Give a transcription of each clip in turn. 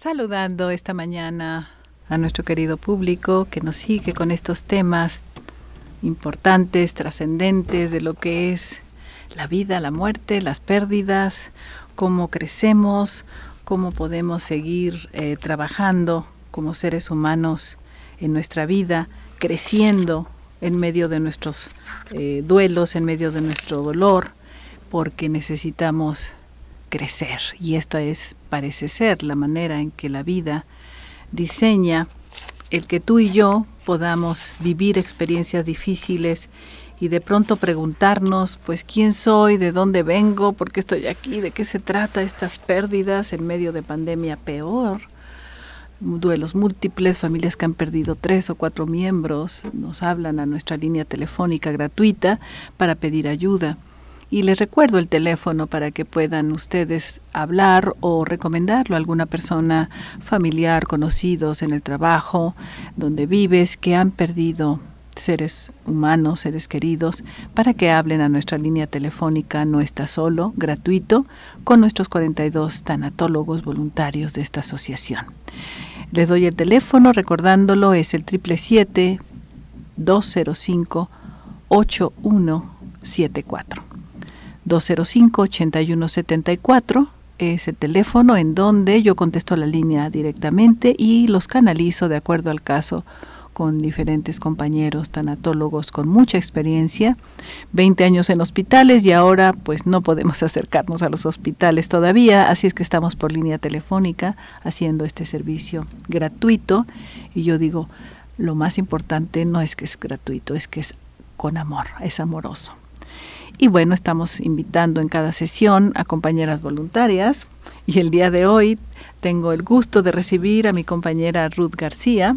saludando esta mañana a nuestro querido público que nos sigue con estos temas importantes, trascendentes de lo que es la vida, la muerte, las pérdidas, cómo crecemos, cómo podemos seguir eh, trabajando como seres humanos en nuestra vida, creciendo en medio de nuestros eh, duelos, en medio de nuestro dolor, porque necesitamos crecer. Y esta es, parece ser, la manera en que la vida diseña el que tú y yo podamos vivir experiencias difíciles y de pronto preguntarnos, pues, ¿quién soy? ¿De dónde vengo? ¿Por qué estoy aquí? ¿De qué se trata estas pérdidas en medio de pandemia peor? Duelos múltiples, familias que han perdido tres o cuatro miembros, nos hablan a nuestra línea telefónica gratuita para pedir ayuda. Y les recuerdo el teléfono para que puedan ustedes hablar o recomendarlo a alguna persona familiar, conocidos en el trabajo, donde vives, que han perdido seres humanos, seres queridos, para que hablen a nuestra línea telefónica No está solo, gratuito, con nuestros 42 tanatólogos voluntarios de esta asociación. Les doy el teléfono, recordándolo, es el 777-205-8174. 205-8174 es el teléfono en donde yo contesto la línea directamente y los canalizo de acuerdo al caso con diferentes compañeros tanatólogos con mucha experiencia, 20 años en hospitales y ahora pues no podemos acercarnos a los hospitales todavía, así es que estamos por línea telefónica haciendo este servicio gratuito y yo digo, lo más importante no es que es gratuito, es que es con amor, es amoroso. Y bueno, estamos invitando en cada sesión a compañeras voluntarias y el día de hoy tengo el gusto de recibir a mi compañera Ruth García,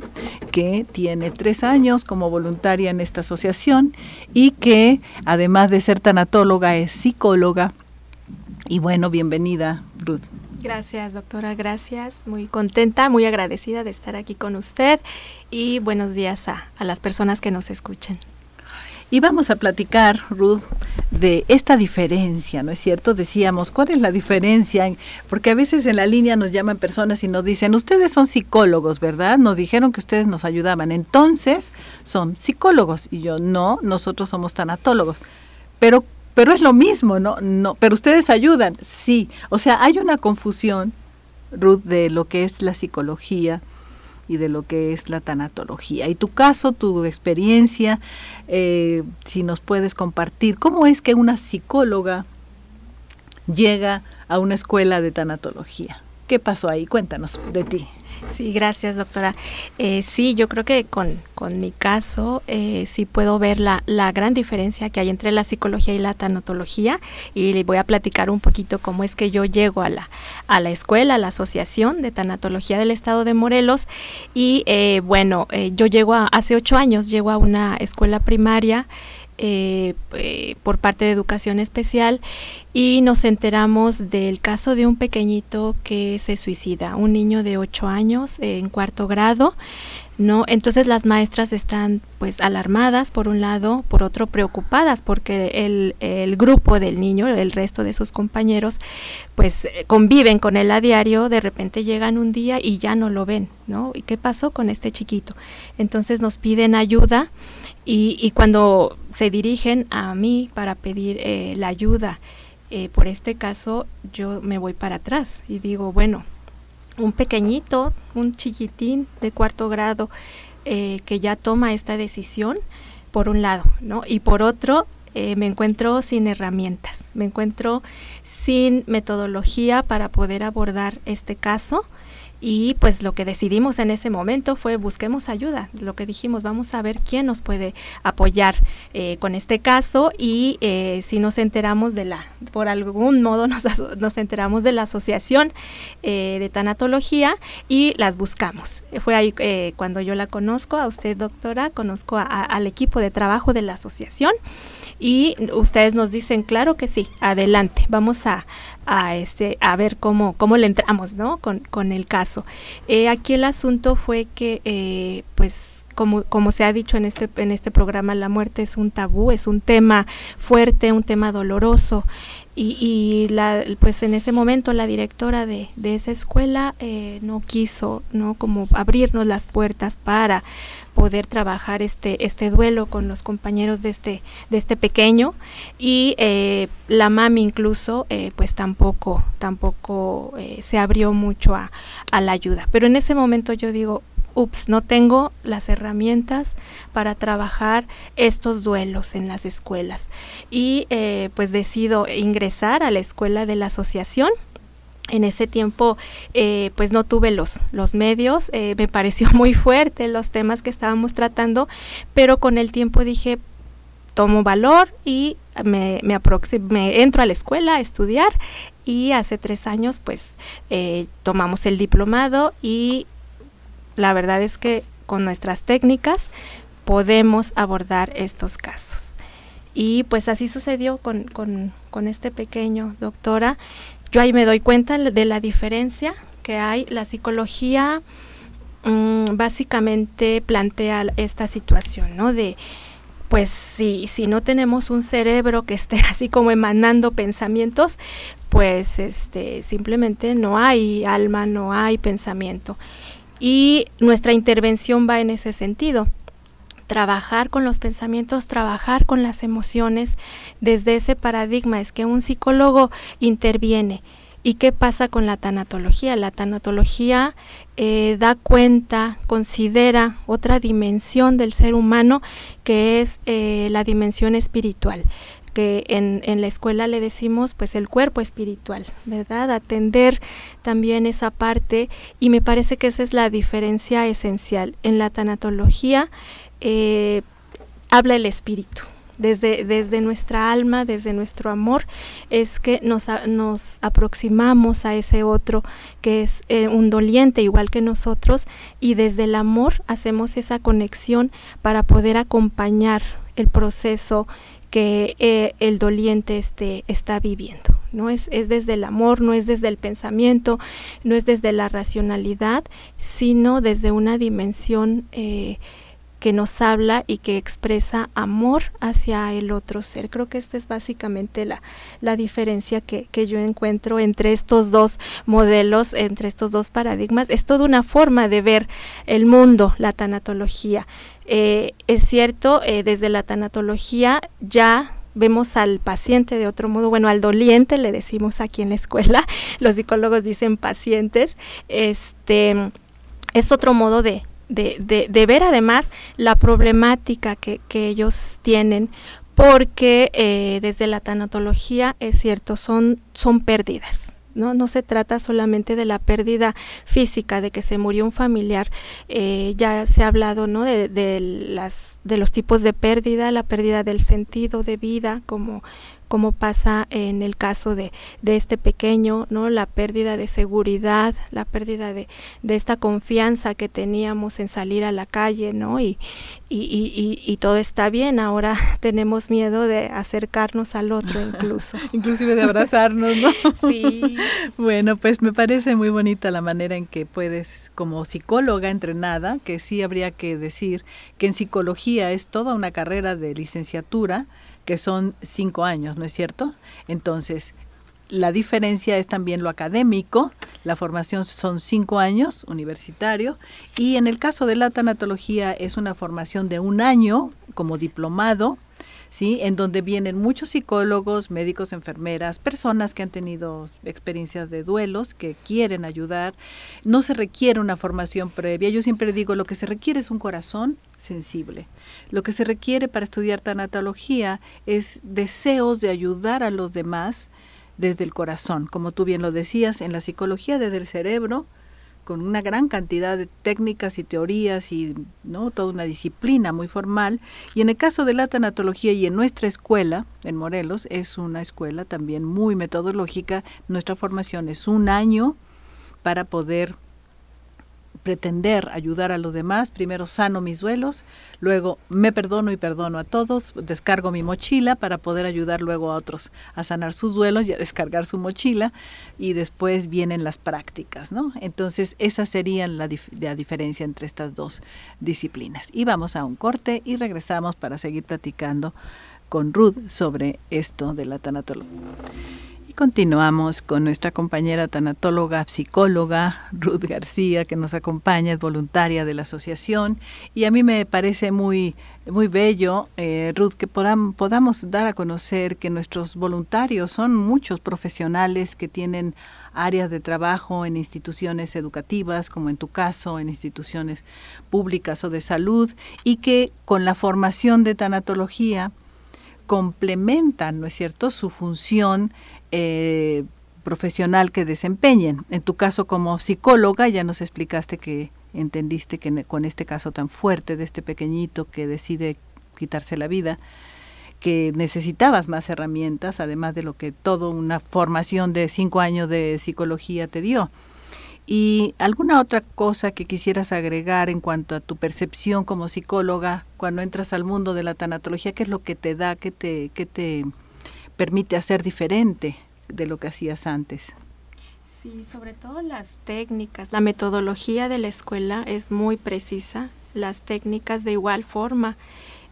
que tiene tres años como voluntaria en esta asociación y que además de ser tanatóloga es psicóloga. Y bueno, bienvenida Ruth. Gracias, doctora, gracias. Muy contenta, muy agradecida de estar aquí con usted y buenos días a, a las personas que nos escuchen. Y vamos a platicar, Ruth, de esta diferencia, ¿no es cierto? Decíamos, ¿cuál es la diferencia? Porque a veces en la línea nos llaman personas y nos dicen, ustedes son psicólogos, ¿verdad? Nos dijeron que ustedes nos ayudaban, entonces son psicólogos. Y yo, no, nosotros somos tanatólogos. Pero, pero es lo mismo, ¿no? no pero ustedes ayudan, sí. O sea, hay una confusión, Ruth, de lo que es la psicología y de lo que es la tanatología. Y tu caso, tu experiencia, eh, si nos puedes compartir, ¿cómo es que una psicóloga llega a una escuela de tanatología? ¿Qué pasó ahí? Cuéntanos de ti. Sí, gracias, doctora. Eh, sí, yo creo que con, con mi caso eh, sí puedo ver la, la, gran diferencia que hay entre la psicología y la tanatología y le voy a platicar un poquito cómo es que yo llego a la, a la escuela, a la Asociación de Tanatología del Estado de Morelos y eh, bueno, eh, yo llego a, hace ocho años, llego a una escuela primaria eh, eh, por parte de Educación Especial y nos enteramos del caso de un pequeñito que se suicida, un niño de 8 años en cuarto grado. ¿No? Entonces las maestras están pues alarmadas por un lado, por otro preocupadas porque el, el, grupo del niño, el resto de sus compañeros, pues conviven con él a diario, de repente llegan un día y ya no lo ven, ¿no? ¿Y qué pasó con este chiquito? Entonces nos piden ayuda y, y cuando se dirigen a mí para pedir eh, la ayuda eh, por este caso, yo me voy para atrás y digo, bueno, un pequeñito, un chiquitín de cuarto grado eh, que ya toma esta decisión, por un lado, ¿no? Y por otro, eh, me encuentro sin herramientas, me encuentro sin metodología para poder abordar este caso y pues lo que decidimos en ese momento fue busquemos ayuda. Lo que dijimos, vamos a ver quién nos puede apoyar eh, con este caso y eh, si nos enteramos de la, por algún modo nos, nos enteramos de la asociación eh, de tanatología y las buscamos. Fue ahí eh, cuando yo la conozco, a usted doctora, conozco a, a, al equipo de trabajo de la asociación y ustedes nos dicen, claro que sí, adelante, vamos a, a este a ver cómo cómo le entramos no con, con el caso. Eh, aquí el asunto fue que eh, pues como, como se ha dicho en este en este programa la muerte es un tabú es un tema fuerte un tema doloroso. Y, la, pues en ese momento la directora de, de esa escuela eh, no quiso no como abrirnos las puertas para poder trabajar este este duelo con los compañeros de este de este pequeño y eh, la mami incluso eh, pues tampoco tampoco se abrió mucho a, a la ayuda pero en ese momento yo digo ups, no tengo las herramientas para trabajar estos duelos en las escuelas. Y eh, pues decido ingresar a la escuela de la asociación. En ese tiempo, eh, pues no tuve los, los medios, eh, me pareció muy fuerte los temas que estábamos tratando, pero con el tiempo dije, tomo valor y me, me, me entro a la escuela a estudiar y hace tres años pues tomamos el diplomado y la verdad es que con nuestras técnicas podemos abordar estos casos. Y pues así sucedió con, este pequeño doctora. Yo ahí me doy cuenta de la diferencia que hay. La psicología mm, básicamente plantea esta situación, ¿no? De, pues si, si no tenemos un cerebro que esté así como emanando pensamientos, pues este, simplemente no hay alma, no hay pensamiento y nuestra intervención va en ese sentido trabajar con los pensamientos, trabajar con las emociones desde ese paradigma, es que un psicólogo interviene. ¿Y qué pasa con la tanatología? La tanatología eh, da cuenta, considera otra dimensión del ser humano que es eh, la dimensión espiritual que en, en, la escuela le decimos pues el cuerpo espiritual, ¿verdad? Atender también esa parte y me parece que esa es la diferencia esencial. En la tanatología eh, habla el espíritu. Desde, desde nuestra alma, desde nuestro amor, es que nos, nos aproximamos a ese otro que es eh, un doliente igual que nosotros y desde el amor hacemos esa conexión para poder acompañar el proceso que eh, el doliente este, está viviendo. ¿no? Es, es, desde el amor, no es desde el pensamiento, no es desde la racionalidad, sino desde una dimensión eh, que nos habla y que expresa amor hacia el otro ser. Creo que esta es básicamente la, la diferencia que, que, yo encuentro entre estos dos modelos, entre estos dos paradigmas. Es toda una forma de ver el mundo, la tanatología. Eh, es cierto, eh, desde la tanatología ya vemos al paciente de otro modo, bueno, al doliente le decimos aquí en la escuela, los psicólogos dicen pacientes, este es otro modo de, de, de, ver además la problemática que, que ellos tienen, porque eh, desde la tanatología es cierto, son, son pérdidas. ¿no? No se trata solamente de la pérdida física, de que se murió un familiar. Eh, ya se ha hablado ¿no? de, de, las, de los tipos de pérdida, la pérdida del sentido de vida, como como pasa en el caso de, de, este pequeño, ¿no? La pérdida de seguridad, la pérdida de, de, esta confianza que teníamos en salir a la calle, ¿no? Y, y, y, y, todo está bien, ahora tenemos miedo de acercarnos al otro incluso. Inclusive de abrazarnos, ¿no? sí. Bueno, pues me parece muy bonita la manera en que puedes, como psicóloga entrenada, que sí habría que decir que en psicología es toda una carrera de licenciatura, que son cinco años, ¿no es cierto? Entonces, la diferencia es también lo académico, la formación son cinco años, universitario, y en el caso de la tanatología es una formación de un año como diplomado, ¿sí? En donde vienen muchos psicólogos, médicos, enfermeras, personas que han tenido experiencias de duelos, que quieren ayudar. No se requiere una formación previa. Yo siempre digo, lo que se requiere es un corazón sensible. Lo que se requiere para estudiar tanatología es deseos de ayudar a los demás desde el corazón, como tú bien lo decías, en la psicología desde el cerebro, con una gran cantidad de técnicas y teorías y no toda una disciplina muy formal. Y en el caso de la tanatología y en nuestra escuela en Morelos es una escuela también muy metodológica. Nuestra formación es un año para poder pretender ayudar a los demás, primero sano mis duelos, luego me perdono y perdono a todos, descargo mi mochila para poder ayudar luego a otros a sanar sus duelos y a descargar su mochila y después vienen las prácticas, ¿no? Entonces esa sería la, la diferencia entre estas dos disciplinas. Y vamos a un corte y regresamos para seguir platicando con Ruth sobre esto de la tanatología. Continuamos con nuestra compañera tanatóloga, psicóloga, Ruth García, que nos acompaña, es voluntaria de la asociación. Y a mí me parece muy, muy bello, eh, Ruth, que podamos dar a conocer que nuestros voluntarios son muchos profesionales que tienen áreas de trabajo en instituciones educativas, como en tu caso, en instituciones públicas o de salud, y que con la formación de tanatología complementan, ¿no es cierto?, su función eh, profesional que desempeñen. En tu caso como psicóloga ya nos explicaste que entendiste que con este caso tan fuerte de este pequeñito que decide quitarse la vida, que necesitabas más herramientas, además de lo que toda una formación de cinco años de psicología te dio. ¿Y alguna otra cosa que quisieras agregar en cuanto a tu percepción como psicóloga cuando entras al mundo de la tanatología? ¿Qué es lo que te da, qué te, qué te permite hacer diferente de lo que hacías antes? Sí, sobre todo las técnicas. La metodología de la escuela es muy precisa, las técnicas de igual forma.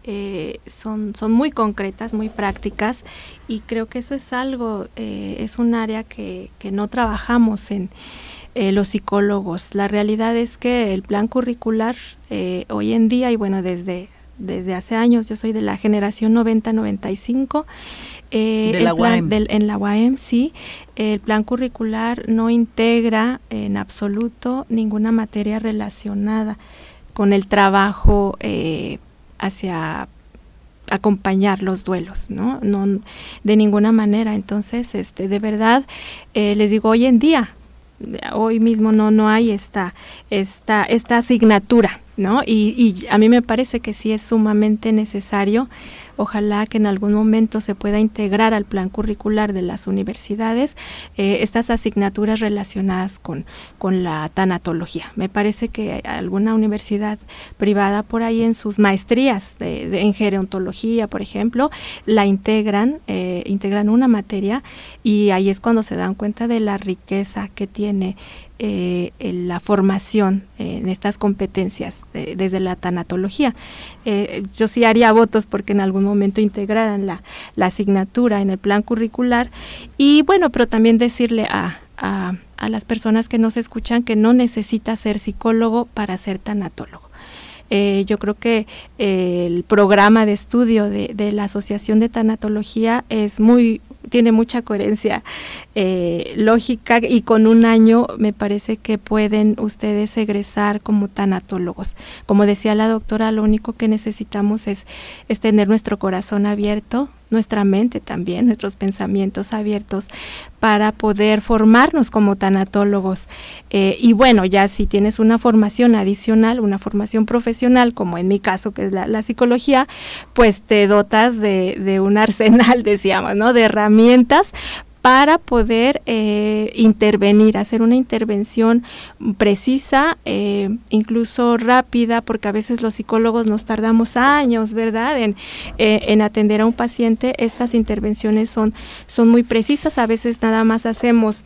Eh, son, son muy concretas, muy prácticas y creo que eso es algo, eh, es un área que, que no trabajamos en eh, los psicólogos. La realidad es que el plan curricular hoy en día y bueno, desde, desde hace años, yo soy de la generación 90-95, de la UAM. en la UAM, sí. El plan curricular no integra en absoluto ninguna materia relacionada con el trabajo eh, hacia acompañar los duelos, ¿no? No de ninguna manera. Entonces, este, de verdad, eh, les digo, hoy en día, hoy mismo no, no hay esta, esta, esta asignatura, ¿no? Y, y a mí me parece que sí es sumamente necesario Ojalá que en algún momento se pueda integrar al plan curricular de las universidades eh, estas asignaturas relacionadas con, con la tanatología. Me parece que alguna universidad privada por ahí en sus maestrías de, en gerontología, por ejemplo, la integran, eh, integran una materia y ahí es cuando se dan cuenta de la riqueza que tiene eh, la formación en estas competencias desde la tanatología. Eh, yo sí haría votos porque en algún momento integraran la, la, asignatura en el plan curricular y bueno, pero también decirle a, a, las personas que nos escuchan que no necesita ser psicólogo para ser tanatólogo. Eh, yo creo que el programa de estudio de, de, la Asociación de Tanatología es muy tiene mucha coherencia eh, lógica y con un año me parece que pueden ustedes egresar como tanatólogos. Como decía la doctora, lo único que necesitamos es, es tener nuestro corazón abierto, nuestra mente también, nuestros pensamientos abiertos para poder formarnos como tanatólogos. Eh, y bueno, ya si tienes una formación adicional, una formación profesional, como en mi caso que es la, psicología, pues te dotas de, de un arsenal, decíamos, ¿no? De herramientas para poder eh, intervenir, hacer una intervención precisa, eh, incluso rápida, porque a veces los psicólogos nos tardamos años, ¿verdad?, en, eh, en atender a un paciente. Estas intervenciones son, son muy precisas, a veces nada más hacemos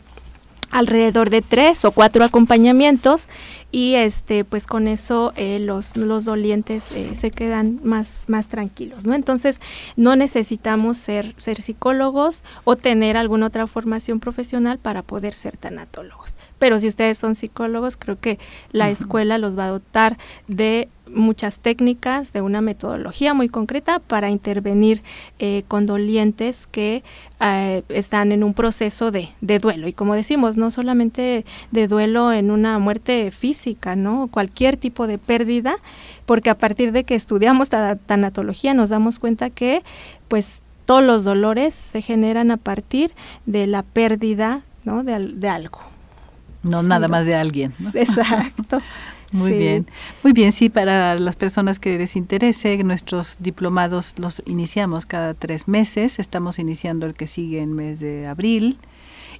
alrededor de tres o cuatro acompañamientos y este pues con eso eh, los, los dolientes eh, se quedan más, más tranquilos no entonces no necesitamos ser ser psicólogos o tener alguna otra formación profesional para poder ser tanatólogos pero si ustedes son psicólogos, creo que la escuela los va a dotar de muchas técnicas, de una metodología muy concreta para intervenir eh, con dolientes que eh, están en un proceso de, de, duelo. Y como decimos, no solamente de duelo en una muerte física, ¿no? Cualquier tipo de pérdida, porque a partir de que estudiamos tanatología nos damos cuenta que pues todos los dolores se generan a partir de la pérdida ¿no? de, de algo. No nada más de alguien. Exacto. Muy bien, muy bien, sí, para las personas que les interese, nuestros diplomados los iniciamos cada tres meses, estamos iniciando el que sigue en mes de abril.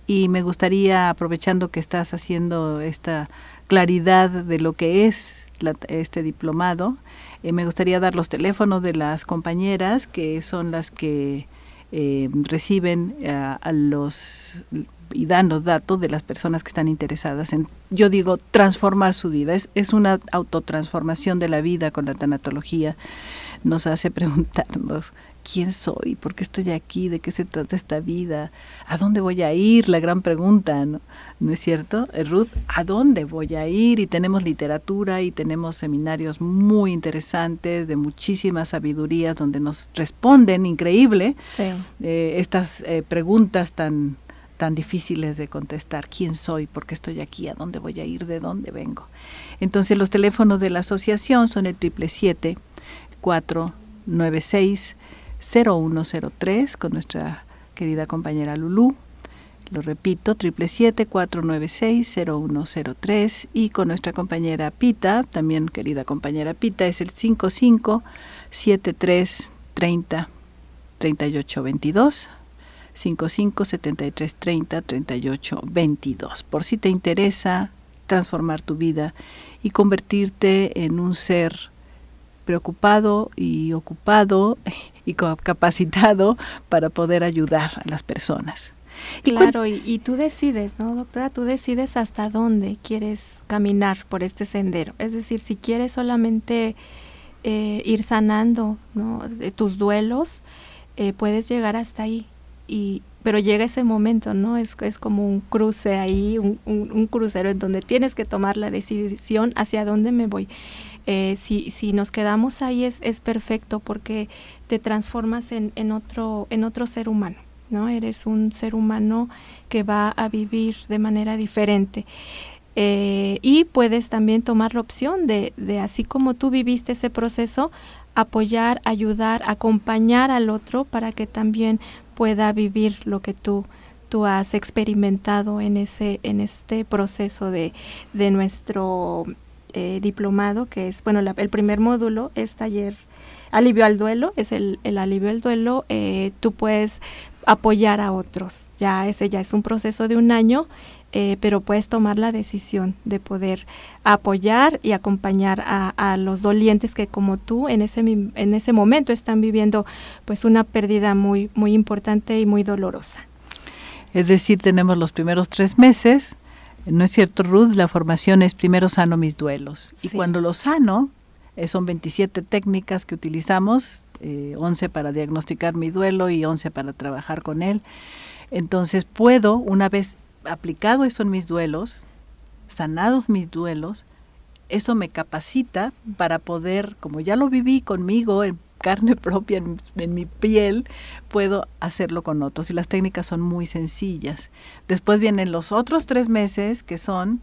Y me gustaría, aprovechando que estás haciendo esta claridad de lo que es este diplomado, eh, me gustaría dar los teléfonos de las compañeras que son las que eh, reciben a los y dan los datos de las personas que están interesadas en, yo digo, transformar su vida. Es, es una autotransformación de la vida con la tanatología. Nos hace preguntarnos quién soy, por qué estoy aquí, de qué se trata esta vida, a dónde voy a ir, la gran pregunta, ¿no, ¿No es cierto? Eh, Ruth, ¿a dónde voy a ir? Y tenemos literatura y tenemos seminarios muy interesantes de muchísimas sabidurías donde nos responden, increíble, eh, estas eh, preguntas tan tan difíciles de contestar. ¿Quién soy? ¿Por qué estoy aquí? ¿A dónde voy a ir? ¿De dónde vengo? Entonces los teléfonos de la asociación son el 777 496 0103 con nuestra querida compañera Lulú. Lo repito, 777-496-0103 y con nuestra compañera Pita, también querida compañera Pita, es el 55 73 30 38 22. 55 73 30 38 22. Por si te interesa transformar tu vida y convertirte en un ser preocupado y ocupado y capacitado para poder ayudar a las personas. Claro, y, tú decides, ¿no, doctora? Tú decides hasta dónde quieres caminar por este sendero. Es decir, si quieres solamente eh, ir sanando tus duelos, eh, puedes llegar hasta ahí. Y, pero llega ese momento, ¿no? Es, es como un cruce ahí, un, crucero en donde tienes que tomar la decisión hacia dónde me voy. Eh, si, si nos quedamos ahí es, es perfecto porque te transformas en, en, otro, en otro ser humano, ¿no? Eres un ser humano que va a vivir de manera diferente. Eh, y puedes también tomar la opción de, de, así como tú viviste ese proceso, apoyar, ayudar, acompañar al otro para que también pueda vivir lo que tú tú has experimentado en ese en este proceso de, de nuestro eh, diplomado que es bueno el primer módulo es taller alivio al duelo es el, el alivio al duelo eh, tú puedes apoyar a otros. Ya ese ya es un proceso de un año eh, pero puedes tomar la decisión de poder apoyar y acompañar a, los dolientes que como tú en ese, en ese momento están viviendo pues una pérdida muy, muy importante y muy dolorosa. Es decir, tenemos los primeros tres meses, ¿no es cierto, Ruth? La formación es primero sano mis duelos. Y cuando lo sano, eh, son 27 técnicas que utilizamos, 11 eh, para diagnosticar mi duelo y 11 para trabajar con él. Entonces puedo, una vez aplicado eso en mis duelos, sanados mis duelos, eso me capacita para poder, como ya lo viví conmigo en carne propia, en, en, mi piel, puedo hacerlo con otros. Y las técnicas son muy sencillas. Después vienen los otros tres meses que son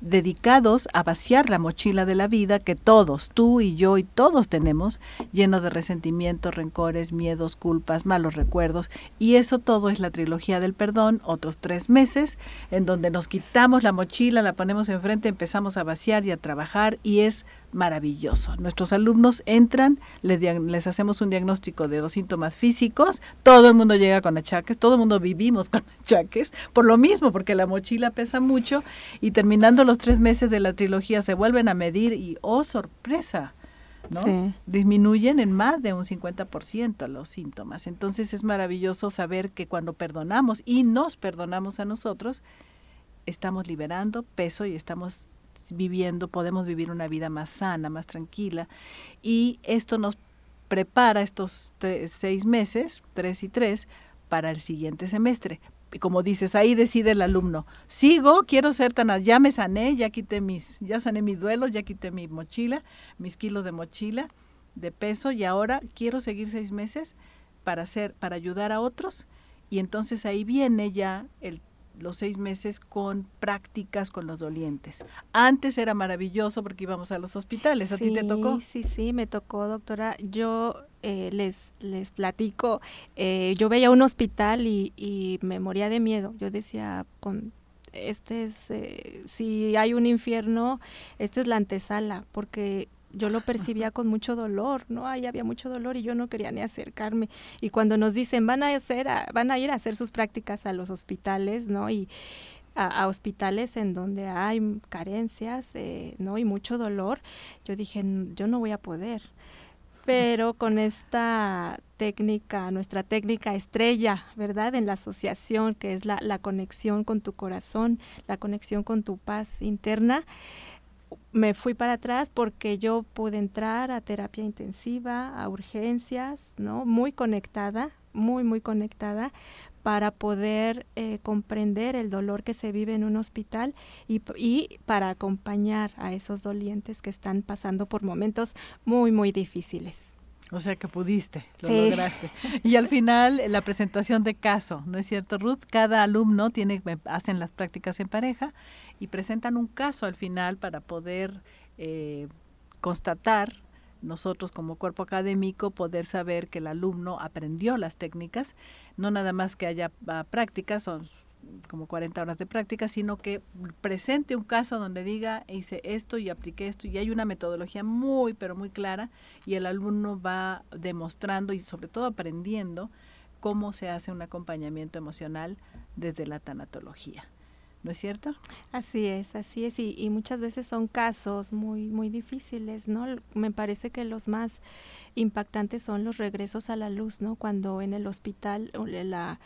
dedicados a vaciar la mochila de la vida que todos, tú y yo y todos tenemos, lleno de resentimientos, rencores, miedos, culpas, malos recuerdos. Y eso todo es la trilogía del perdón, otros tres meses, en donde nos quitamos la mochila, la ponemos enfrente, empezamos a vaciar y a trabajar y es maravilloso. Nuestros alumnos entran, les, les, hacemos un diagnóstico de los síntomas físicos, todo el mundo llega con achaques, todo el mundo vivimos con achaques, por lo mismo, porque la mochila pesa mucho y terminando los tres meses de la trilogía se vuelven a medir y, oh, sorpresa, ¿no? Disminuyen en más de un 50% los síntomas. Entonces es maravilloso saber que cuando perdonamos y nos perdonamos a nosotros, estamos liberando peso y estamos viviendo, podemos vivir una vida más sana, más tranquila. Y esto nos prepara estos seis meses, tres y tres, para el siguiente semestre. Y como dices, ahí decide el alumno, sigo, quiero ser tan, ya me sané, ya quité mis, ya sané mi duelo, ya quité mi mochila, mis kilos de mochila, de peso, y ahora quiero seguir seis meses para hacer, para ayudar a otros. Y entonces ahí viene ya el los seis meses con prácticas con los dolientes. Antes era maravilloso porque íbamos a los hospitales. ¿A ti te tocó? Sí, sí, me tocó, doctora. Yo eh, les, les platico, eh, yo veía un hospital y, y, me moría de miedo. Yo decía, con este es, eh, si hay un infierno, esta es la antesala, porque yo lo percibía con mucho dolor, ¿no? Ahí había mucho dolor y yo no quería ni acercarme. Y cuando nos dicen, van a, hacer van a ir a hacer sus prácticas a los hospitales, ¿no? Y a, hospitales en donde hay carencias, eh, ¿no? Y mucho dolor, yo dije, yo no voy a poder. Pero con esta técnica, nuestra técnica estrella, ¿verdad? En la asociación, que es la, la conexión con tu corazón, la conexión con tu paz interna, me fui para atrás porque yo pude entrar a terapia intensiva, a urgencias, ¿no? Muy conectada, muy, muy conectada para poder eh, comprender el dolor que se vive en un hospital y, y, para acompañar a esos dolientes que están pasando por momentos muy, muy difíciles. O sea que pudiste, lo lograste. Y al final la presentación de caso, ¿no es cierto, Ruth? Cada alumno tiene, hacen las prácticas en pareja y presentan un caso al final para poder eh, constatar nosotros como cuerpo académico poder saber que el alumno aprendió las técnicas, no nada más que haya ah, prácticas, son como 40 horas de práctica, sino que presente un caso donde diga hice esto y apliqué esto y hay una metodología muy pero muy clara y el alumno va demostrando y sobre todo aprendiendo cómo se hace un acompañamiento emocional desde la tanatología. ¿no es cierto? Así es, así es, y, muchas veces son casos muy, muy difíciles, ¿no? Me parece que los más impactantes son los regresos a la luz, ¿no? Cuando en el hospital la,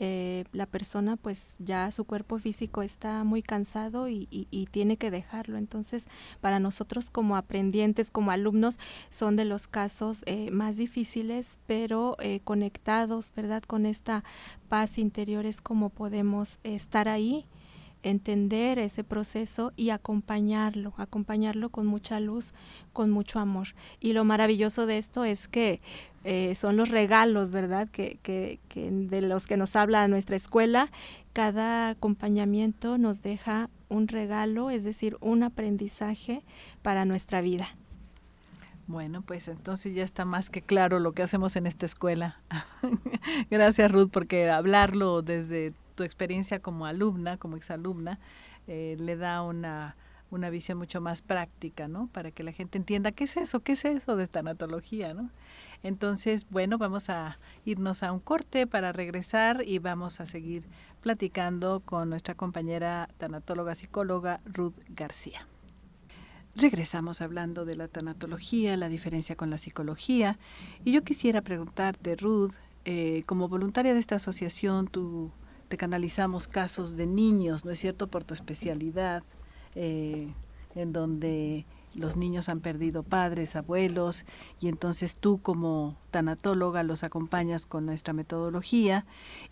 eh, la persona pues ya su cuerpo físico está muy cansado y, tiene que dejarlo. Entonces, para nosotros como aprendientes, como alumnos, son de los casos eh, más difíciles, pero eh, conectados, ¿verdad? Con esta paz interior es como podemos estar ahí entender ese proceso y acompañarlo, acompañarlo con mucha luz, con mucho amor. Y lo maravilloso de esto es que eh, son los regalos, ¿verdad? Que, que, que, de los que nos habla nuestra escuela. Cada acompañamiento nos deja un regalo, es decir, un aprendizaje para nuestra vida. Bueno, pues entonces ya está más que claro lo que hacemos en esta escuela. Gracias Ruth, porque hablarlo desde tu experiencia como alumna, como exalumna, eh, le da una, una visión mucho más práctica, ¿no? Para que la gente entienda qué es eso, qué es eso de tanatología, ¿no? Entonces, bueno, vamos a irnos a un corte para regresar y vamos a seguir platicando con nuestra compañera tanatóloga psicóloga Ruth García. Regresamos hablando de la tanatología, la diferencia con la psicología, y yo quisiera preguntarte, Ruth, eh, como voluntaria de esta asociación, tú te canalizamos casos de niños, ¿no es cierto?, por tu especialidad, eh, en donde los niños han perdido padres, abuelos, y entonces tú como tanatóloga los acompañas con nuestra metodología,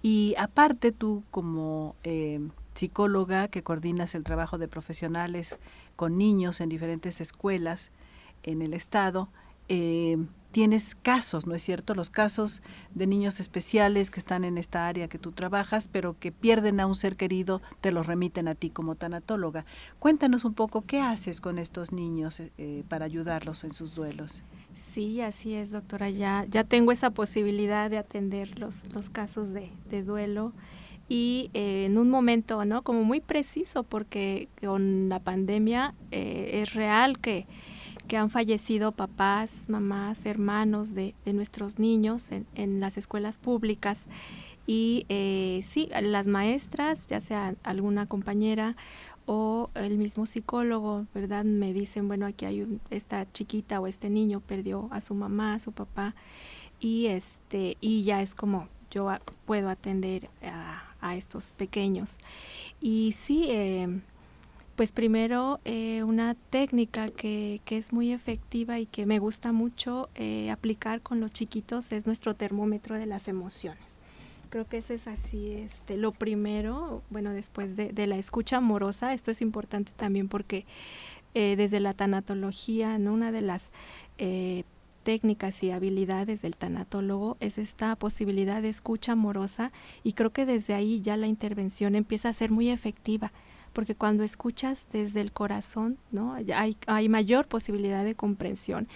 y aparte tú como eh, psicóloga que coordinas el trabajo de profesionales con niños en diferentes escuelas en el estado, eh, tienes casos, ¿no es cierto? Los casos de niños especiales que están en esta área que tú trabajas, pero que pierden a un ser querido, te los remiten a ti como tanatóloga. Cuéntanos un poco qué haces con estos niños eh, para ayudarlos en sus duelos. Sí, así es, doctora. Ya, ya tengo esa posibilidad de atender los, los casos de, duelo y eh, en un momento, ¿no? Como muy preciso, porque con la pandemia eh, es real que que han fallecido papás, mamás, hermanos de, nuestros niños en, las escuelas públicas. Y eh, sí, las maestras, ya sea alguna compañera o el mismo psicólogo, ¿verdad? Me dicen, bueno, aquí hay esta chiquita o este niño perdió a su mamá, a su papá, y este, y ya es como yo puedo atender a, estos pequeños. Y sí, eh, pues primero eh, una técnica que, que, es muy efectiva y que me gusta mucho eh, aplicar con los chiquitos es nuestro termómetro de las emociones. Creo que ese es así, este, lo primero, bueno, después de, la escucha amorosa, esto es importante también porque eh, desde la tanatología, ¿no? una de las técnicas y habilidades del tanatólogo es esta posibilidad de escucha amorosa y creo que desde ahí ya la intervención empieza a ser muy efectiva porque cuando escuchas desde el corazón, ¿no? Hay, hay mayor posibilidad de comprensión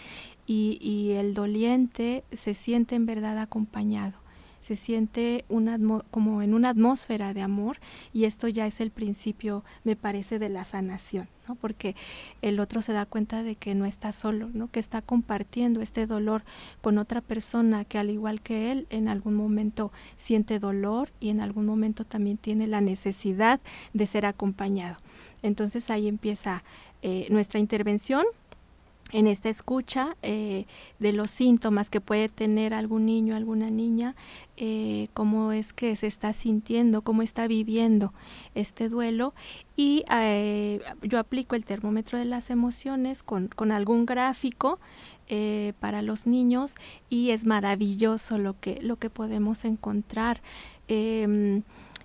y, y el doliente se siente en verdad acompañado se siente una, como en una atmósfera de amor y esto ya es el principio, me parece, de la sanación, ¿no? porque el otro se da cuenta de que no está solo, ¿no? que está compartiendo este dolor con otra persona que al igual que él en algún momento siente dolor y en algún momento también tiene la necesidad de ser acompañado. Entonces ahí empieza eh, nuestra intervención en esta escucha eh, de los síntomas que puede tener algún niño, alguna niña, eh, cómo es que se está sintiendo, cómo está viviendo este duelo. Y eh, yo aplico el termómetro de las emociones con, con algún gráfico para los niños y es maravilloso lo que, lo que podemos encontrar.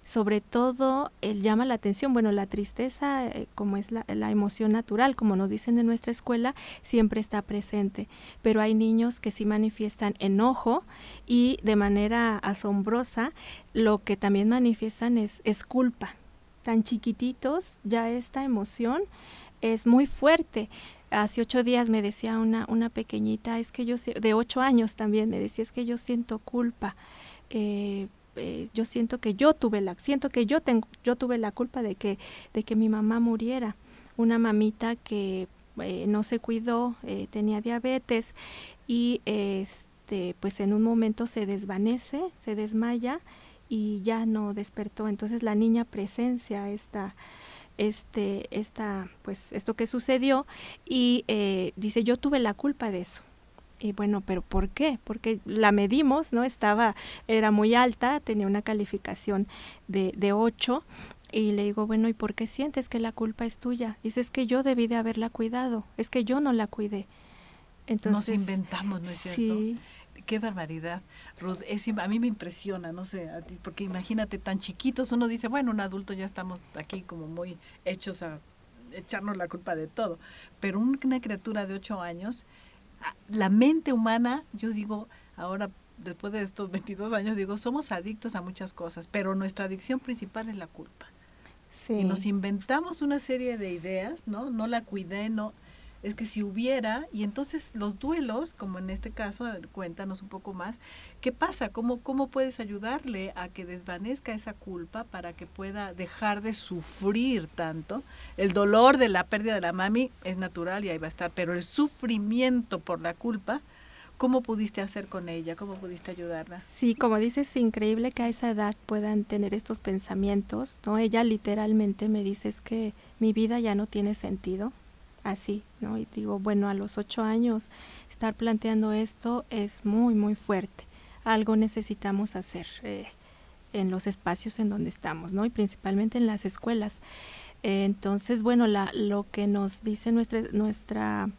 Sobre todo él llama la atención, bueno, la tristeza, eh, como es la, emoción natural, como nos dicen en nuestra escuela, siempre está presente, pero hay niños que sí manifiestan enojo y de manera asombrosa lo que también manifiestan es, es culpa. Tan chiquititos, ya esta emoción es muy fuerte hace ocho días me decía una, una pequeñita, es que yo, de ocho años también, me decía, es que yo siento culpa. Eh, eh, yo siento que yo tuve la siento que yo tengo yo tuve la culpa de que de que mi mamá muriera. Una mamita que eh, no se cuidó eh, tenía diabetes y este pues en un momento se desvanece se desmaya y ya no despertó. Entonces la niña presencia esta este esta pues esto que sucedió y dice yo tuve la culpa de eso y bueno, pero ¿por qué? Porque la medimos, ¿no? Estaba, era muy alta, tenía una calificación de, de 8 y le digo, bueno, ¿y por qué sientes que la culpa es tuya? Dice, es que yo debí de haberla cuidado, es que yo no la cuidé. Entonces, Nos inventamos, ¿no es cierto? Qué barbaridad, Ruth. Es, a mí me impresiona, no sé, porque imagínate tan chiquitos, uno dice, bueno, un adulto ya estamos aquí como muy hechos a echarnos la culpa de todo, pero una criatura de ocho años la mente humana, yo digo, ahora después de estos 22 años, digo, somos adictos a muchas cosas, pero nuestra adicción principal es la culpa. Y nos inventamos una serie de ideas, ¿no? No la cuidé, no, es que si hubiera, y entonces los duelos, como en este caso, cuéntanos un poco más, ¿qué pasa? ¿Cómo, cómo puedes ayudarle a que desvanezca esa culpa para que pueda dejar de sufrir tanto? El dolor de la pérdida de la mami es natural y ahí va a estar, pero el sufrimiento por la culpa, ¿Cómo pudiste hacer con ella? ¿Cómo pudiste ayudarla? Sí, como dices, es increíble que a esa edad puedan tener estos pensamientos, ¿no? Ella literalmente me dice es que mi vida ya no tiene sentido, así, ¿no? Y digo, bueno, a los ocho años estar planteando esto es muy, muy fuerte. Algo necesitamos hacer eh, en los espacios en donde estamos, ¿no? Y principalmente en las escuelas. entonces, bueno, la, lo que nos dice nuestra, nuestra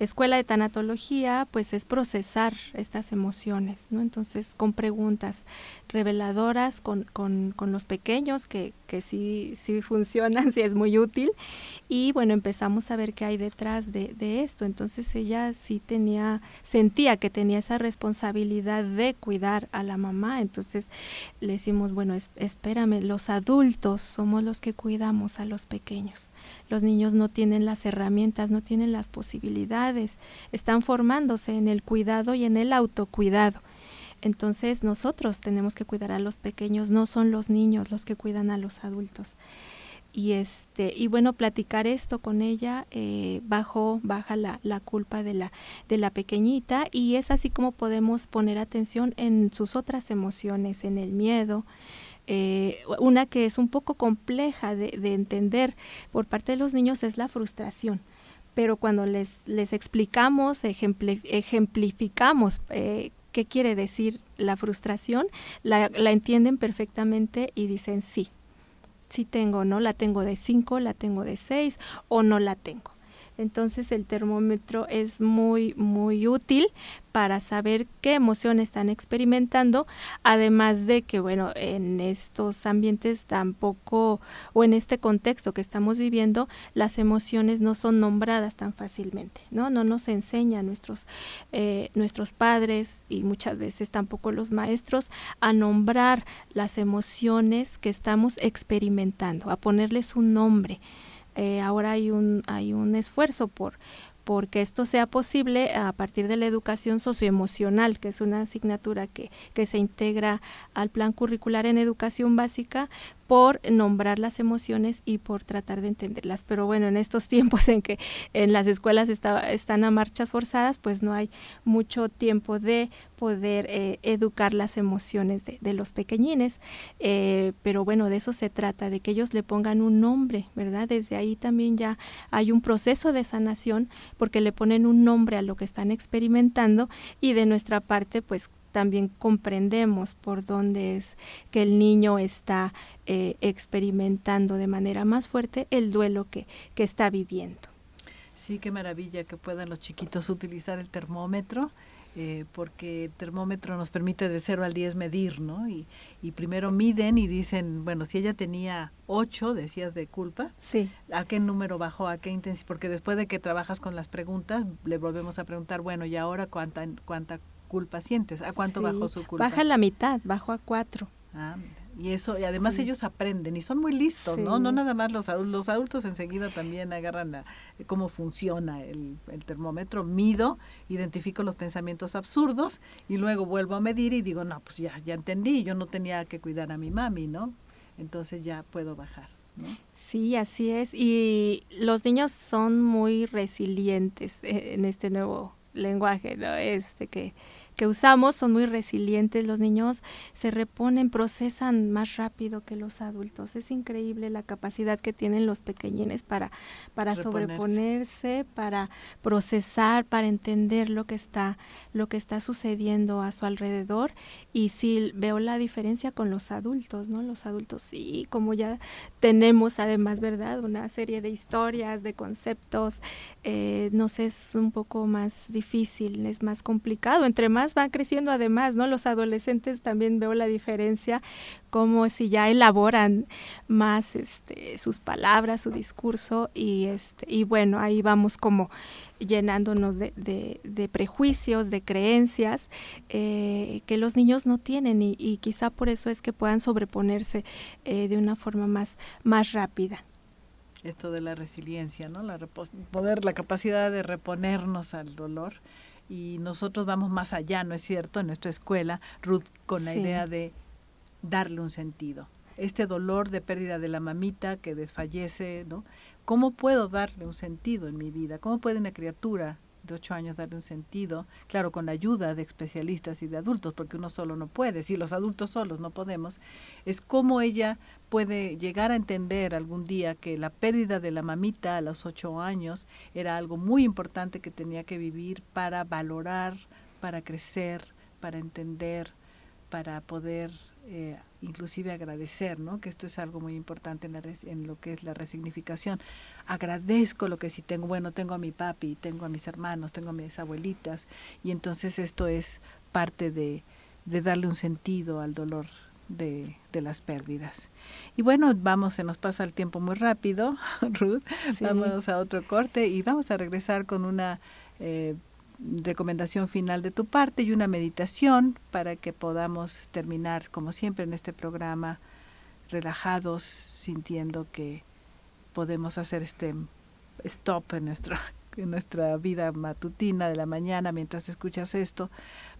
escuela de tanatología, pues es procesar estas emociones, ¿no? Entonces, con preguntas reveladoras, con, con, los pequeños, que, que sí, sí funcionan, sí es muy útil, y bueno, empezamos a ver qué hay detrás de, esto. Entonces, ella sí tenía, sentía que tenía esa responsabilidad de cuidar a la mamá, entonces le decimos, bueno, espérame, los adultos somos los que cuidamos a los pequeños. Los niños no tienen las herramientas, no tienen las posibilidades, están formándose en el cuidado y en el autocuidado. Entonces nosotros tenemos que cuidar a los pequeños, no son los niños los que cuidan a los adultos. Y este, y bueno, platicar esto con ella eh, bajo, baja la, la, culpa de la, de la pequeñita, y es así como podemos poner atención en sus otras emociones, en el miedo, eh, una que es un poco compleja de, entender por parte de los niños es la frustración pero cuando les, les explicamos, ejemplificamos eh, qué quiere decir la frustración, la, la, entienden perfectamente y dicen sí, sí tengo, ¿no? La tengo de 5, la tengo de 6 o no la tengo. Entonces el termómetro es muy, muy útil para saber qué emoción están experimentando, además de que, bueno, en estos ambientes tampoco, o en este contexto que estamos viviendo, las emociones no son nombradas tan fácilmente, ¿no? No nos enseñan nuestros, eh, nuestros padres y muchas veces tampoco los maestros a nombrar las emociones que estamos experimentando, a ponerles un nombre. Eh, ahora hay un, hay un esfuerzo por porque esto sea posible a partir de la educación socioemocional, que es una asignatura que, que se integra al plan curricular en educación básica, por nombrar las emociones y por tratar de entenderlas. Pero bueno, en estos tiempos en que en las escuelas están a marchas forzadas, pues no hay mucho tiempo de poder eh, educar las emociones de, los pequeñines. Eh, pero bueno, de eso se trata, de que ellos le pongan un nombre, ¿verdad? Desde ahí también ya hay un proceso de sanación porque le ponen un nombre a lo que están experimentando y de nuestra parte, pues también comprendemos por dónde es que el niño está eh, experimentando de manera más fuerte el duelo que, que está viviendo. Sí, qué maravilla que puedan los chiquitos utilizar el termómetro. Eh, porque el termómetro nos permite de 0 al 10 medir, ¿no? Y, y primero miden y dicen, bueno, si ella tenía 8, decías, de culpa, sí. ¿a qué número bajó? ¿A qué intensidad? Porque después de que trabajas con las preguntas, le volvemos a preguntar, bueno, ¿y ahora cuánta, cuánta culpa sientes? ¿A cuánto bajó su culpa? Baja la mitad, bajó a cuatro. Ah, y eso, y además ellos aprenden y son muy listos, ¿no? No nada más los adultos, los adultos enseguida también agarran la, cómo funciona el, el, termómetro, mido, identifico los pensamientos absurdos y luego vuelvo a medir y digo, no, pues ya, ya entendí, yo no tenía que cuidar a mi mami, ¿no? Entonces ya puedo bajar. ¿no? Sí, así es. Y los niños son muy resilientes eh, en este nuevo lenguaje, ¿no? Este que que usamos son muy resilientes, los niños se reponen, procesan más rápido que los adultos. Es increíble la capacidad que tienen los pequeñines para, para sobreponerse, para procesar, para entender lo que está, lo que está sucediendo a su alrededor. Y sí veo la diferencia con los adultos, ¿no? Los adultos sí, como ya tenemos además, ¿verdad? Una serie de historias, de conceptos, eh, no sé, es un poco más difícil, es más complicado. Entre más van creciendo además, ¿no? Los adolescentes también veo la diferencia, como si ya elaboran más este, sus palabras, su discurso, y, este, y bueno, ahí vamos como llenándonos de, prejuicios, de creencias eh, que los niños no tienen y, y, quizá por eso es que puedan sobreponerse eh, de una forma más, más rápida esto de la resiliencia, ¿no? La poder, la capacidad de reponernos al dolor y nosotros vamos más allá, ¿no es cierto? En nuestra escuela, Ruth, con la idea de darle un sentido. Este dolor de pérdida de la mamita que desfallece, ¿no? ¿Cómo puedo darle un sentido en mi vida? ¿Cómo puede una criatura de ocho años darle un sentido, claro, con la ayuda de especialistas y de adultos, porque uno solo no puede, si los adultos solos no podemos, es cómo ella puede llegar a entender algún día que la pérdida de la mamita a los ocho años era algo muy importante que tenía que vivir para valorar, para crecer, para entender, para poder eh, inclusive agradecer, ¿no? Que esto es algo muy importante en, en, lo que es la resignificación. Agradezco lo que sí tengo. Bueno, tengo a mi papi, tengo a mis hermanos, tengo a mis abuelitas y entonces esto es parte de, de darle un sentido al dolor de, de, las pérdidas. Y bueno, vamos, se nos pasa el tiempo muy rápido, Ruth. Vamos a otro corte y vamos a regresar con una eh, recomendación final de tu parte y una meditación para que podamos terminar, como siempre en este programa, relajados, sintiendo que podemos hacer este stop en en nuestra vida matutina de la mañana mientras escuchas esto,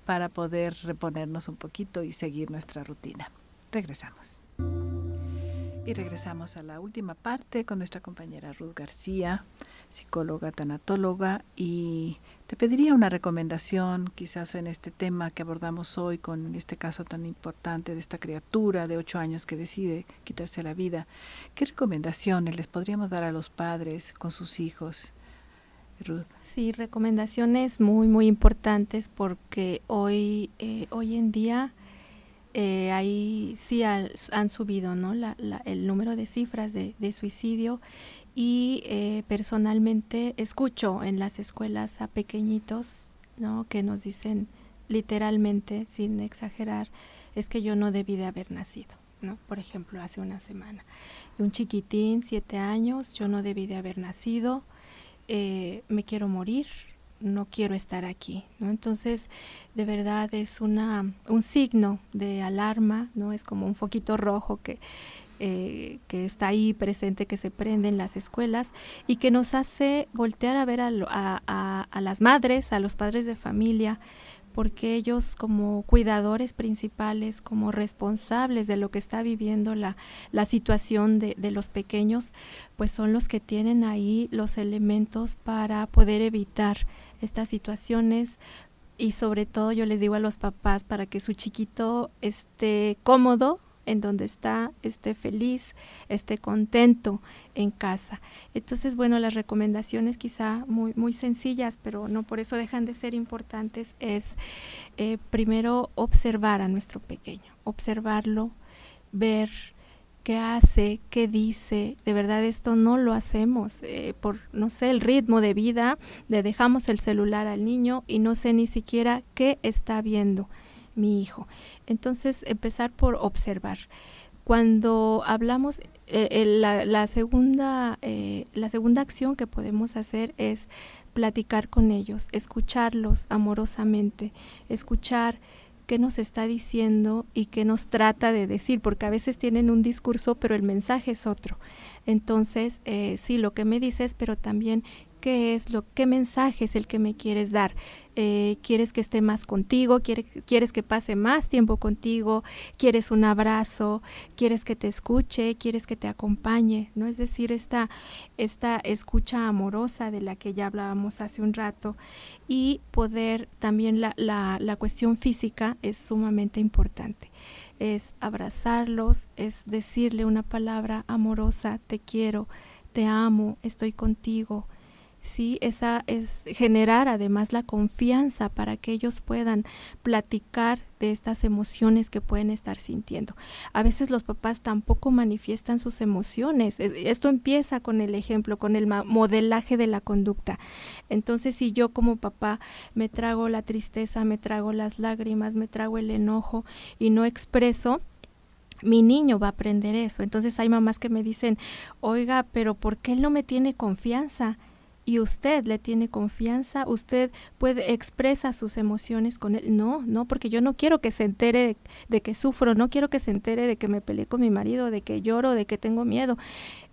para poder reponernos un poquito y seguir nuestra rutina. Regresamos. Y regresamos a la última parte con nuestra compañera Ruth García, psicóloga, tanatóloga, y te pediría una recomendación quizás en este tema que abordamos hoy con este caso tan importante de esta criatura de ocho años que decide quitarse la vida. ¿Qué recomendaciones les podríamos dar a los padres con sus hijos? Ruth. Sí, recomendaciones muy, muy importantes porque hoy, eh, hoy en día eh, ahí sí han subido ¿no? El número de cifras de, suicidio y eh, personalmente escucho en las escuelas a pequeñitos ¿no? que nos dicen literalmente, sin exagerar, es que yo no debí de haber nacido. ¿no? Por ejemplo, hace una semana. Un chiquitín, siete años, yo no debí de haber nacido, eh, me quiero morir, no quiero estar aquí, ¿no? Entonces, de verdad es una, un signo de alarma, ¿no? Es como un foquito rojo que, eh, que está ahí presente, que se prende en las escuelas y que nos hace voltear a ver a, a, a, las madres, a los padres de familia, porque ellos como cuidadores principales, como responsables de lo que está viviendo la, la situación de, de, los pequeños, pues son los que tienen ahí los elementos para poder evitar estas situaciones y sobre todo yo les digo a los papás para que su chiquito esté cómodo en donde está, esté feliz, esté contento en casa. Entonces, bueno, las recomendaciones quizá muy, muy sencillas, pero no por eso dejan de ser importantes, es eh, primero observar a nuestro pequeño, observarlo, ver qué hace, qué dice. De verdad esto no lo hacemos eh, por, no sé, el ritmo de vida, le dejamos el celular al niño y no sé ni siquiera qué está viendo mi hijo. Entonces, empezar por observar. Cuando hablamos, eh, la, segunda, eh, la segunda acción que podemos hacer es platicar con ellos, escucharlos amorosamente, escuchar qué nos está diciendo y qué nos trata de decir, porque a veces tienen un discurso, pero el mensaje es otro. Entonces, eh, sí, lo que me dices, pero también qué es lo, qué mensaje es el que me quieres dar. Eh, quieres que esté más contigo, quieres, quieres que pase más tiempo contigo, quieres un abrazo, quieres que te escuche, quieres que te acompañe, ¿no? Es decir, esta, esta escucha amorosa de la que ya hablábamos hace un rato. Y poder también la, la, la cuestión física es sumamente importante. Es abrazarlos, es decirle una palabra amorosa, te quiero, te amo, estoy contigo, ¿sí? Esa es generar además la confianza para que ellos puedan platicar de estas emociones que pueden estar sintiendo. A veces los papás tampoco manifiestan sus emociones. Esto empieza con el ejemplo, con el modelaje de la conducta. Entonces, si yo como papá me trago la tristeza, me trago las lágrimas, me trago el enojo y no expreso, mi niño va a aprender eso. Entonces hay mamás que me dicen, oiga, pero ¿por qué él no me tiene confianza? Y usted le tiene confianza, usted puede expresa sus emociones con él. No, no, porque yo no quiero que se entere de, que sufro, no quiero que se entere de que me peleé con mi marido, de que lloro, de que tengo miedo.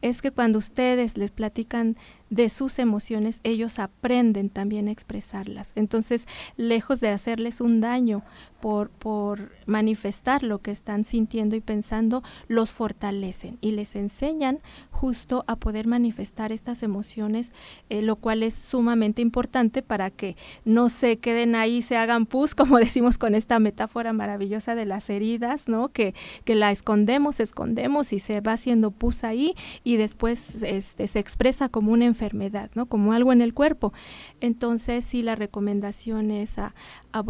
Es que cuando ustedes les platican de sus emociones, ellos aprenden también a expresarlas. Entonces, lejos de hacerles un daño por, por manifestar lo que están sintiendo y pensando, los fortalecen y les enseñan justo a poder manifestar estas emociones, eh, lo cual es sumamente importante para que no se queden ahí, se hagan pus, como decimos con esta metáfora maravillosa de las heridas, ¿no? Que, que la escondemos, escondemos y se va haciendo pus ahí y después este, se expresa como una enfermedad, ¿no? Como algo en el cuerpo. Entonces, sí, la recomendación es,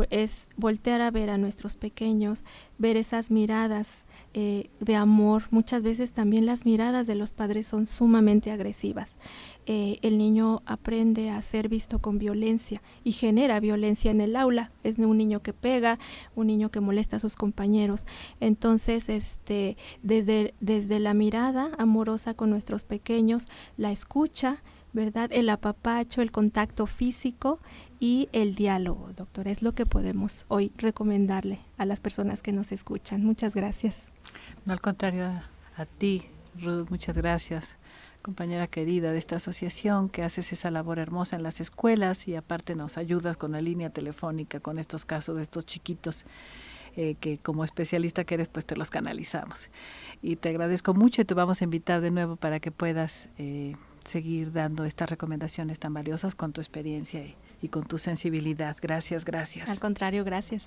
es voltear a ver a nuestros pequeños, ver esas miradas eh, de amor. Muchas veces también las miradas de los padres son sumamente agresivas. Eh, el niño aprende a ser visto con violencia y genera violencia en el aula. Es un niño que pega, un niño que molesta a sus compañeros. Entonces, este, desde, desde la mirada amorosa con nuestros pequeños, la escucha, ¿verdad? El apapacho, el contacto físico y el diálogo, doctor. Es lo que podemos hoy recomendarle a las personas que nos escuchan. Muchas gracias. No, al contrario, a, ti, Ruth, muchas gracias compañera querida de esta asociación que haces esa labor hermosa en las escuelas y aparte nos ayudas con la línea telefónica con estos casos de estos chiquitos eh, que como especialista que eres pues te los canalizamos. Y te agradezco mucho y te vamos a invitar de nuevo para que puedas eh, seguir dando estas recomendaciones tan valiosas con tu experiencia y, y con tu sensibilidad. Gracias gracias. Al contrario gracias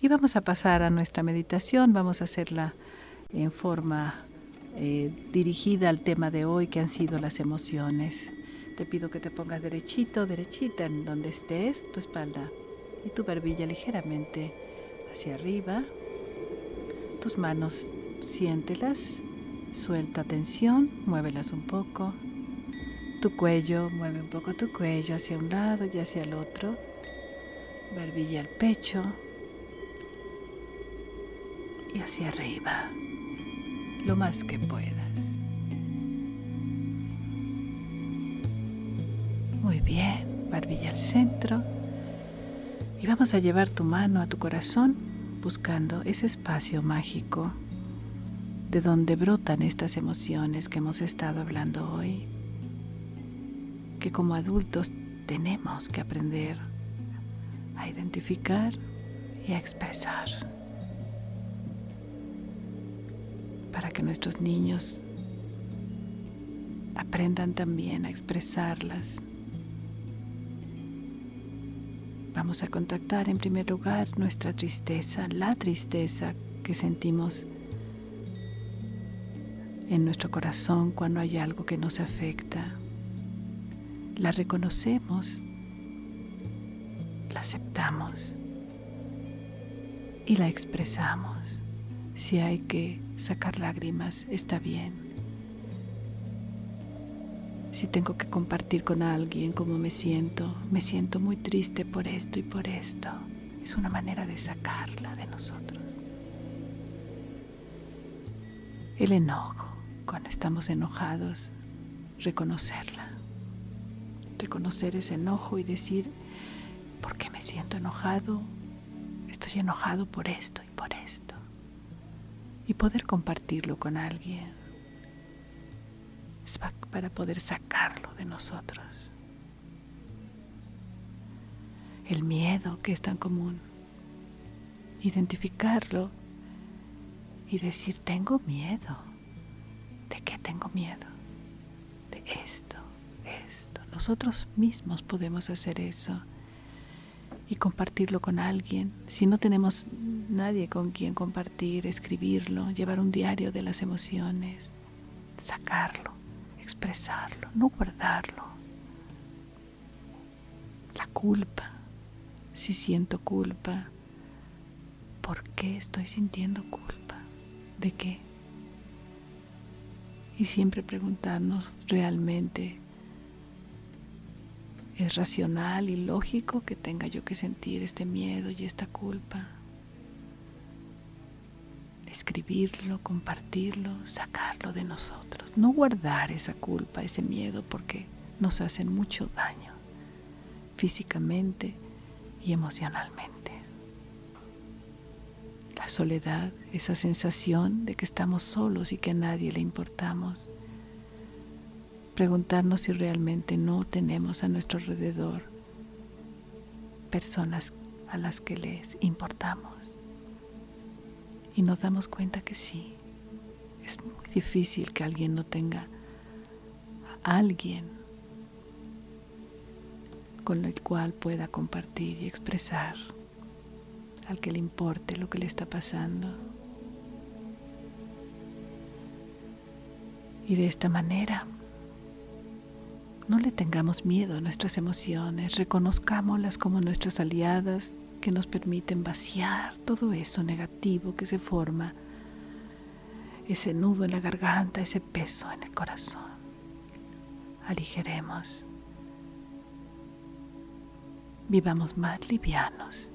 y vamos a pasar a nuestra meditación, vamos a hacerla en forma eh, dirigida al tema de hoy que han sido las emociones. Te pido que te pongas derechito, derechita en donde estés, tu espalda y tu barbilla ligeramente hacia arriba. Tus manos siéntelas, suelta tensión, muévelas un poco. Tu cuello, mueve un poco tu cuello hacia un lado y hacia el otro. Barbilla al pecho, y hacia arriba lo más que puedas. Muy bien, barbilla al centro. Y vamos a llevar tu mano a tu corazón buscando ese espacio mágico de donde brotan estas emociones que hemos estado hablando hoy, que como adultos tenemos que aprender a identificar y a expresar. Para que nuestros niños aprendan también a expresarlas. Vamos a contactar en primer lugar nuestra tristeza, la tristeza que sentimos en nuestro corazón cuando hay algo que nos afecta. La reconocemos, la aceptamos y la expresamos. Si hay que sacar lágrimas, está bien. Si tengo que compartir con alguien cómo me siento, me siento muy triste por esto y por esto. Es una manera de sacarla de nosotros. El enojo, cuando estamos enojados, reconocerla. Reconocer ese enojo y decir, ¿por qué me siento enojado? Estoy enojado por esto y por esto y poder compartirlo con alguien. Para poder sacarlo de nosotros. El miedo que es tan común. Identificarlo y decir, tengo miedo. ¿De qué tengo miedo? De esto, esto. Nosotros mismos podemos hacer eso y compartirlo con alguien. Si no tenemos nadie con quien compartir, escribirlo, llevar un diario de las emociones, sacarlo, expresarlo, no guardarlo. La culpa, si siento culpa, ¿por qué estoy sintiendo culpa? ¿De qué? Y siempre preguntarnos realmente ¿Es racional y lógico que tenga yo que sentir este miedo y esta culpa? Escribirlo, compartirlo, sacarlo de nosotros. No guardar esa culpa, ese miedo, porque nos hacen mucho daño físicamente y emocionalmente. La soledad, esa sensación de que estamos solos y que a nadie le importamos, preguntarnos si realmente no tenemos a nuestro alrededor personas a las que les importamos. Y nos damos cuenta que sí, es muy difícil que alguien no tenga a alguien con el cual pueda compartir y expresar, al que le importe lo que le está pasando. Y de esta manera no le tengamos miedo a nuestras emociones, reconozcámoslas como nuestras aliadas que nos permiten vaciar todo eso negativo que se forma, ese nudo en la garganta, ese peso en el corazón. Aligeremos, vivamos más livianos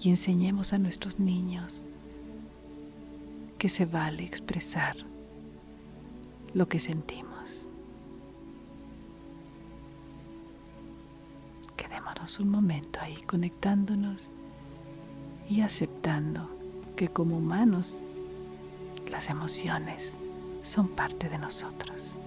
y enseñemos a nuestros niños que se vale expresar lo que sentimos. Un momento ahí conectándonos y aceptando que como humanos las emociones son parte de nosotros.